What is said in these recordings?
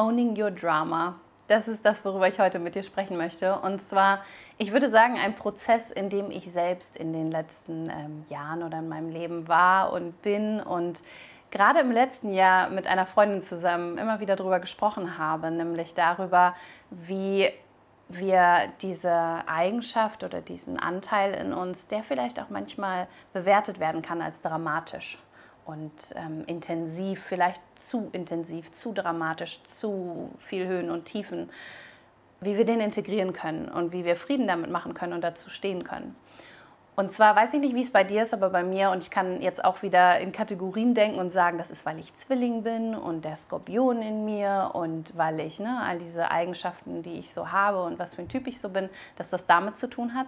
Owning Your Drama. Das ist das, worüber ich heute mit dir sprechen möchte. Und zwar, ich würde sagen, ein Prozess, in dem ich selbst in den letzten ähm, Jahren oder in meinem Leben war und bin und gerade im letzten Jahr mit einer Freundin zusammen immer wieder darüber gesprochen habe, nämlich darüber, wie wir diese Eigenschaft oder diesen Anteil in uns, der vielleicht auch manchmal bewertet werden kann als dramatisch und ähm, intensiv, vielleicht zu intensiv, zu dramatisch, zu viel Höhen und Tiefen, wie wir den integrieren können und wie wir Frieden damit machen können und dazu stehen können. Und zwar weiß ich nicht, wie es bei dir ist, aber bei mir, und ich kann jetzt auch wieder in Kategorien denken und sagen, das ist, weil ich Zwilling bin und der Skorpion in mir und weil ich ne, all diese Eigenschaften, die ich so habe und was für ein Typ ich so bin, dass das damit zu tun hat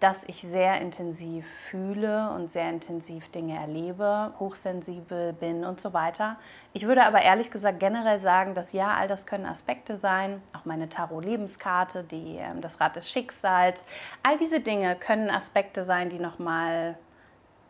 dass ich sehr intensiv fühle und sehr intensiv Dinge erlebe, hochsensibel bin und so weiter. Ich würde aber ehrlich gesagt generell sagen, dass ja, all das können Aspekte sein, auch meine Tarot-Lebenskarte, ähm, das Rad des Schicksals, all diese Dinge können Aspekte sein, die nochmal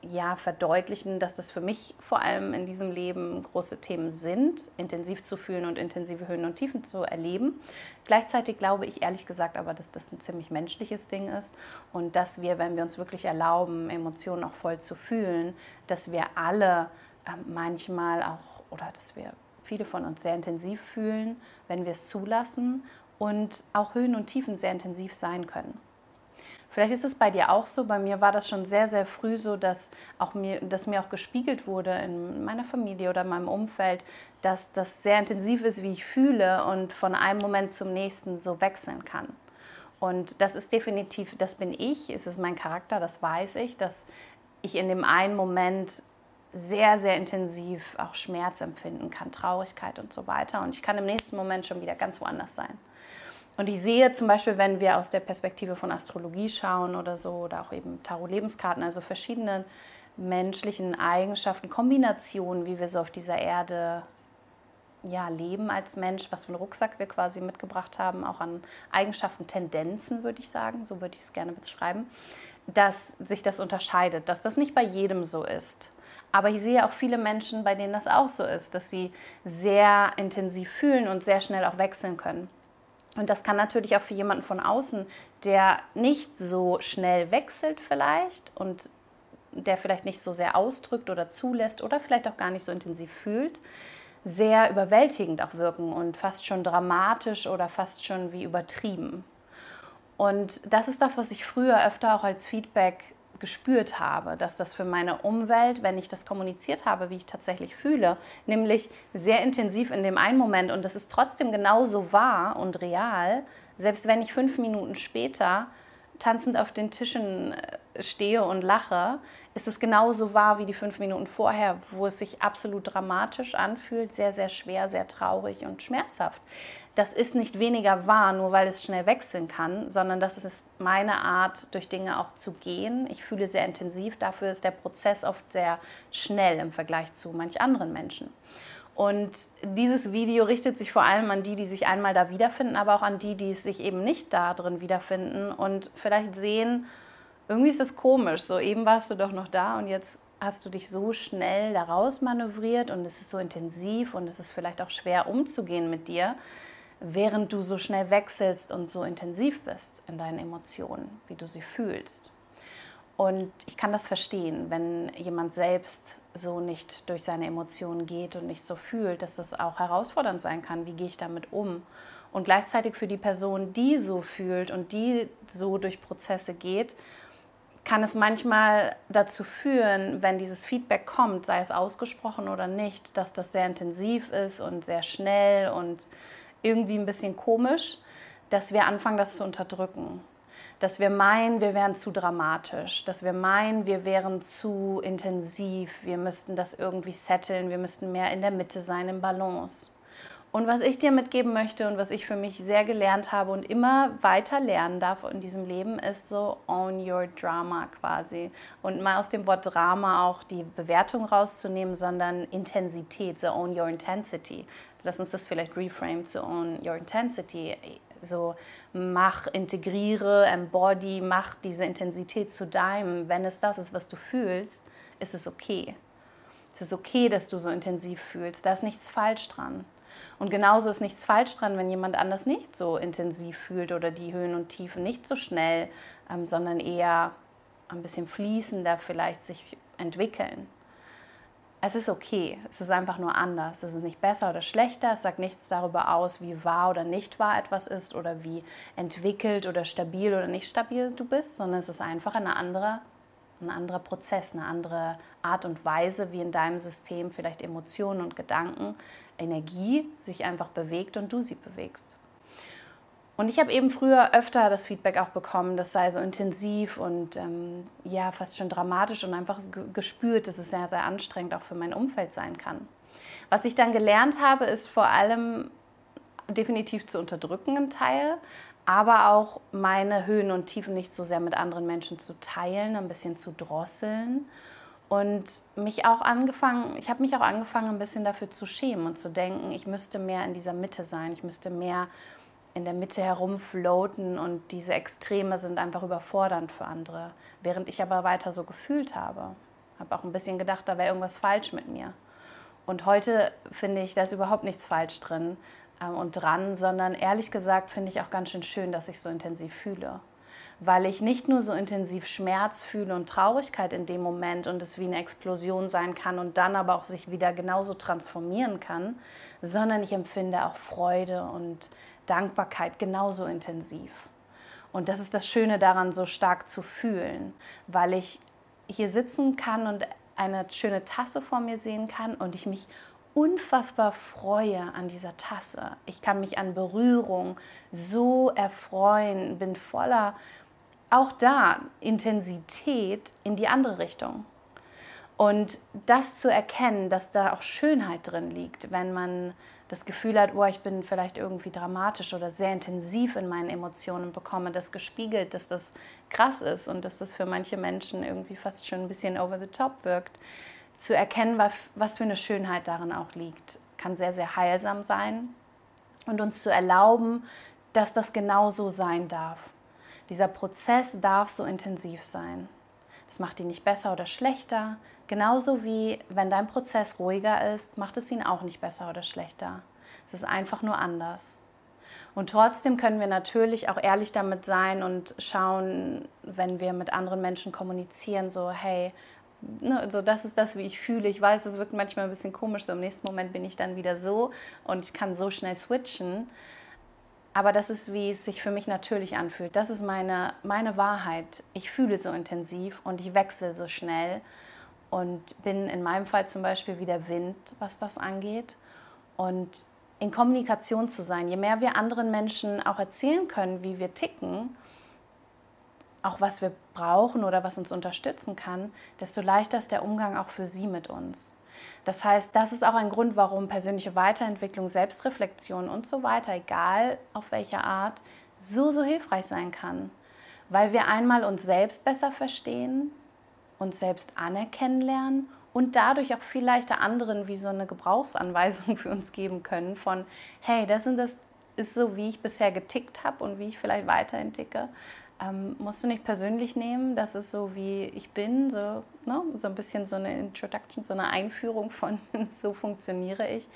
ja, verdeutlichen, dass das für mich vor allem in diesem Leben große Themen sind, intensiv zu fühlen und intensive Höhen und Tiefen zu erleben. Gleichzeitig glaube ich ehrlich gesagt aber, dass das ein ziemlich menschliches Ding ist und dass wir, wenn wir uns wirklich erlauben, Emotionen auch voll zu fühlen, dass wir alle äh, manchmal auch oder dass wir viele von uns sehr intensiv fühlen, wenn wir es zulassen und auch Höhen und Tiefen sehr intensiv sein können. Vielleicht ist es bei dir auch so. Bei mir war das schon sehr, sehr früh so, dass, auch mir, dass mir auch gespiegelt wurde in meiner Familie oder in meinem Umfeld, dass das sehr intensiv ist, wie ich fühle und von einem Moment zum nächsten so wechseln kann. Und das ist definitiv, das bin ich, es ist mein Charakter, das weiß ich, dass ich in dem einen Moment sehr, sehr intensiv auch Schmerz empfinden kann, Traurigkeit und so weiter. Und ich kann im nächsten Moment schon wieder ganz woanders sein. Und ich sehe zum Beispiel, wenn wir aus der Perspektive von Astrologie schauen oder so, oder auch eben Tarot-Lebenskarten, also verschiedene menschlichen Eigenschaften, Kombinationen, wie wir so auf dieser Erde ja, leben als Mensch, was für einen Rucksack wir quasi mitgebracht haben, auch an Eigenschaften, Tendenzen, würde ich sagen, so würde ich es gerne beschreiben, dass sich das unterscheidet, dass das nicht bei jedem so ist. Aber ich sehe auch viele Menschen, bei denen das auch so ist, dass sie sehr intensiv fühlen und sehr schnell auch wechseln können. Und das kann natürlich auch für jemanden von außen, der nicht so schnell wechselt vielleicht und der vielleicht nicht so sehr ausdrückt oder zulässt oder vielleicht auch gar nicht so intensiv fühlt, sehr überwältigend auch wirken und fast schon dramatisch oder fast schon wie übertrieben. Und das ist das, was ich früher öfter auch als Feedback gespürt habe, dass das für meine Umwelt, wenn ich das kommuniziert habe, wie ich tatsächlich fühle, nämlich sehr intensiv in dem einen Moment und das ist trotzdem genauso wahr und real, selbst wenn ich fünf Minuten später tanzend auf den Tischen äh, stehe und lache, ist es genauso wahr wie die fünf Minuten vorher, wo es sich absolut dramatisch anfühlt, sehr, sehr schwer, sehr traurig und schmerzhaft. Das ist nicht weniger wahr, nur weil es schnell wechseln kann, sondern das ist meine Art, durch Dinge auch zu gehen. Ich fühle sehr intensiv, dafür ist der Prozess oft sehr schnell im Vergleich zu manch anderen Menschen. Und dieses Video richtet sich vor allem an die, die sich einmal da wiederfinden, aber auch an die, die sich eben nicht da drin wiederfinden und vielleicht sehen, irgendwie ist das komisch. So eben warst du doch noch da und jetzt hast du dich so schnell daraus manövriert und es ist so intensiv und es ist vielleicht auch schwer umzugehen mit dir, während du so schnell wechselst und so intensiv bist in deinen Emotionen, wie du sie fühlst. Und ich kann das verstehen, wenn jemand selbst so nicht durch seine Emotionen geht und nicht so fühlt, dass das auch herausfordernd sein kann. Wie gehe ich damit um? Und gleichzeitig für die Person, die so fühlt und die so durch Prozesse geht, kann es manchmal dazu führen, wenn dieses Feedback kommt, sei es ausgesprochen oder nicht, dass das sehr intensiv ist und sehr schnell und irgendwie ein bisschen komisch, dass wir anfangen, das zu unterdrücken. Dass wir meinen, wir wären zu dramatisch, dass wir meinen, wir wären zu intensiv, wir müssten das irgendwie setteln, wir müssten mehr in der Mitte sein, im Balance. Und was ich dir mitgeben möchte und was ich für mich sehr gelernt habe und immer weiter lernen darf in diesem Leben, ist so own your drama quasi. Und mal aus dem Wort Drama auch die Bewertung rauszunehmen, sondern Intensität, so own your intensity. Lass uns das vielleicht reframe zu own your intensity so mach, integriere, embody, mach diese Intensität zu deinem. Wenn es das ist, was du fühlst, ist es okay. Es ist okay, dass du so intensiv fühlst. Da ist nichts falsch dran. Und genauso ist nichts falsch dran, wenn jemand anders nicht so intensiv fühlt oder die Höhen und Tiefen nicht so schnell, ähm, sondern eher ein bisschen fließender vielleicht sich entwickeln. Es ist okay, es ist einfach nur anders. Es ist nicht besser oder schlechter, es sagt nichts darüber aus, wie wahr oder nicht wahr etwas ist oder wie entwickelt oder stabil oder nicht stabil du bist, sondern es ist einfach eine andere ein anderer Prozess, eine andere Art und Weise, wie in deinem System vielleicht Emotionen und Gedanken, Energie sich einfach bewegt und du sie bewegst. Und ich habe eben früher öfter das Feedback auch bekommen, das sei so intensiv und ähm, ja, fast schon dramatisch und einfach gespürt, dass es sehr, sehr anstrengend auch für mein Umfeld sein kann. Was ich dann gelernt habe, ist vor allem definitiv zu unterdrücken im Teil, aber auch meine Höhen und Tiefen nicht so sehr mit anderen Menschen zu teilen, ein bisschen zu drosseln und mich auch angefangen, ich habe mich auch angefangen, ein bisschen dafür zu schämen und zu denken, ich müsste mehr in dieser Mitte sein, ich müsste mehr in der Mitte herumfloaten und diese Extreme sind einfach überfordernd für andere, während ich aber weiter so gefühlt habe. Habe auch ein bisschen gedacht, da wäre irgendwas falsch mit mir. Und heute finde ich, da ist überhaupt nichts falsch drin, und dran, sondern ehrlich gesagt finde ich auch ganz schön schön, dass ich so intensiv fühle. Weil ich nicht nur so intensiv Schmerz fühle und Traurigkeit in dem Moment und es wie eine Explosion sein kann und dann aber auch sich wieder genauso transformieren kann, sondern ich empfinde auch Freude und Dankbarkeit genauso intensiv. Und das ist das Schöne daran, so stark zu fühlen, weil ich hier sitzen kann und eine schöne Tasse vor mir sehen kann und ich mich unfassbar freue an dieser Tasse. Ich kann mich an Berührung so erfreuen, bin voller auch da Intensität in die andere Richtung. Und das zu erkennen, dass da auch Schönheit drin liegt, wenn man das Gefühl hat, oh, ich bin vielleicht irgendwie dramatisch oder sehr intensiv in meinen Emotionen bekomme, das gespiegelt, dass das krass ist und dass das für manche Menschen irgendwie fast schon ein bisschen over the top wirkt zu erkennen, was für eine Schönheit darin auch liegt, kann sehr, sehr heilsam sein und uns zu erlauben, dass das genau so sein darf. Dieser Prozess darf so intensiv sein. Das macht ihn nicht besser oder schlechter, genauso wie wenn dein Prozess ruhiger ist, macht es ihn auch nicht besser oder schlechter. Es ist einfach nur anders. Und trotzdem können wir natürlich auch ehrlich damit sein und schauen, wenn wir mit anderen Menschen kommunizieren, so, hey, ne, so das ist das, wie ich fühle. Ich weiß, es wirkt manchmal ein bisschen komisch, so im nächsten Moment bin ich dann wieder so und ich kann so schnell switchen. Aber das ist, wie es sich für mich natürlich anfühlt. Das ist meine, meine Wahrheit. Ich fühle so intensiv und ich wechsle so schnell und bin in meinem Fall zum Beispiel wie der Wind, was das angeht. Und in Kommunikation zu sein, je mehr wir anderen Menschen auch erzählen können, wie wir ticken, auch was wir brauchen oder was uns unterstützen kann, desto leichter ist der Umgang auch für sie mit uns. Das heißt, das ist auch ein Grund, warum persönliche Weiterentwicklung, Selbstreflexion und so weiter, egal auf welche Art, so, so hilfreich sein kann. Weil wir einmal uns selbst besser verstehen, uns selbst anerkennen lernen und dadurch auch viel leichter anderen wie so eine Gebrauchsanweisung für uns geben können von, hey, das und das ist so, wie ich bisher getickt habe und wie ich vielleicht weiterhin ticke ähm, musst du nicht persönlich nehmen. Das ist so, wie ich bin, so, ne? so ein bisschen so eine Introduction, so eine Einführung von, so funktioniere ich.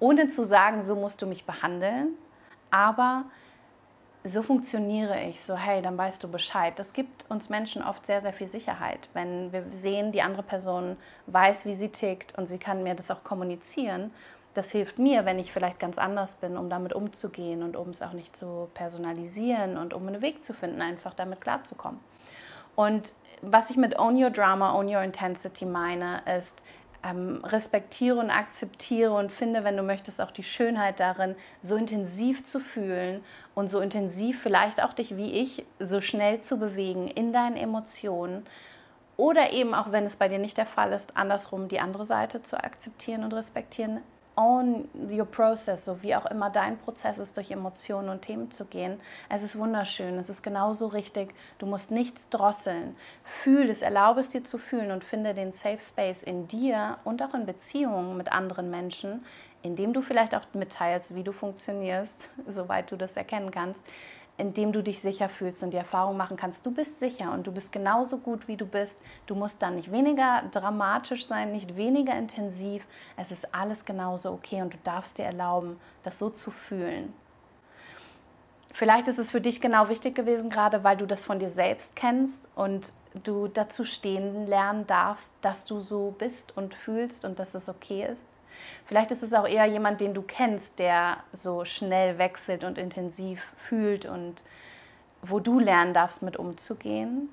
Ohne zu sagen, so musst du mich behandeln, aber so funktioniere ich, so hey, dann weißt du Bescheid. Das gibt uns Menschen oft sehr, sehr viel Sicherheit, wenn wir sehen, die andere Person weiß, wie sie tickt und sie kann mir das auch kommunizieren das hilft mir, wenn ich vielleicht ganz anders bin, um damit umzugehen und um es auch nicht zu personalisieren und um einen Weg zu finden, einfach damit klarzukommen. Und was ich mit Own Your Drama, Own Your Intensity meine, ist, ähm, respektiere und akzeptiere und finde, wenn du möchtest, auch die Schönheit darin, so intensiv zu fühlen und so intensiv vielleicht auch dich wie ich so schnell zu bewegen in deinen Emotionen. Oder eben auch, wenn es bei dir nicht der Fall ist, andersrum die andere Seite zu akzeptieren und respektieren, own your process, so wie auch immer dein Prozess ist, durch Emotionen und Themen zu gehen. Es ist wunderschön, es ist genauso richtig. Du musst nichts drosseln. Fühl es, erlaube es dir zu fühlen und finde den Safe Space in dir und auch in Beziehungen mit anderen Menschen, indem du vielleicht auch mitteilst, wie du funktionierst, soweit du das erkennen kannst, indem du dich sicher fühlst und die Erfahrung machen kannst, du bist sicher und du bist genauso gut, wie du bist. Du musst dann nicht weniger dramatisch sein, nicht weniger intensiv. Es ist alles genauso okay und du darfst dir erlauben, das so zu fühlen. Vielleicht ist es für dich genau wichtig gewesen, gerade weil du das von dir selbst kennst und du dazu stehen lernen darfst, dass du so bist und fühlst und dass es okay ist. Vielleicht ist es auch eher jemand, den du kennst, der so schnell wechselt und intensiv fühlt und wo du lernen darfst, mit umzugehen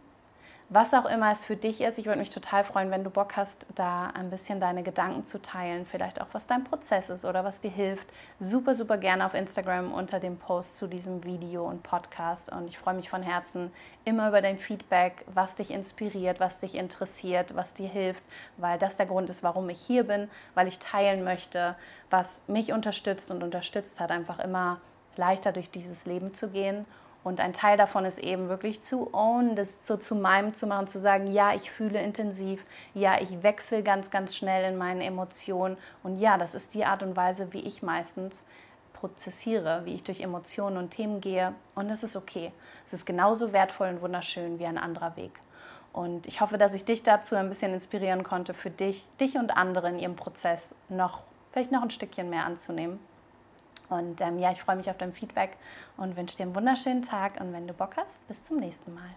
was auch immer es für dich ist. Ich würde mich total freuen, wenn du Bock hast, da ein bisschen deine Gedanken zu teilen. Vielleicht auch, was dein Prozess ist oder was dir hilft. Super, super gerne auf Instagram unter dem Post zu diesem Video und Podcast. Und ich freue mich von Herzen immer über dein Feedback, was dich inspiriert, was dich interessiert, was dir hilft, weil das der Grund ist, warum ich hier bin, weil ich teilen möchte, was mich unterstützt und unterstützt hat, einfach immer leichter durch dieses Leben zu gehen und ein Teil davon ist eben wirklich zu own, das so zu meinem zu machen, zu sagen, ja, ich fühle intensiv, ja, ich wechsle ganz, ganz schnell in meinen Emotionen. Und ja, das ist die Art und Weise, wie ich meistens prozessiere, wie ich durch Emotionen und Themen gehe. Und es ist okay. Es ist genauso wertvoll und wunderschön wie ein anderer Weg. Und ich hoffe, dass ich dich dazu ein bisschen inspirieren konnte, für dich, dich und andere in ihrem Prozess noch, vielleicht noch ein Stückchen mehr anzunehmen. Und ähm, ja, ich freue mich auf dein Feedback und wünsche dir einen wunderschönen Tag. Und wenn du Bock hast, bis zum nächsten Mal.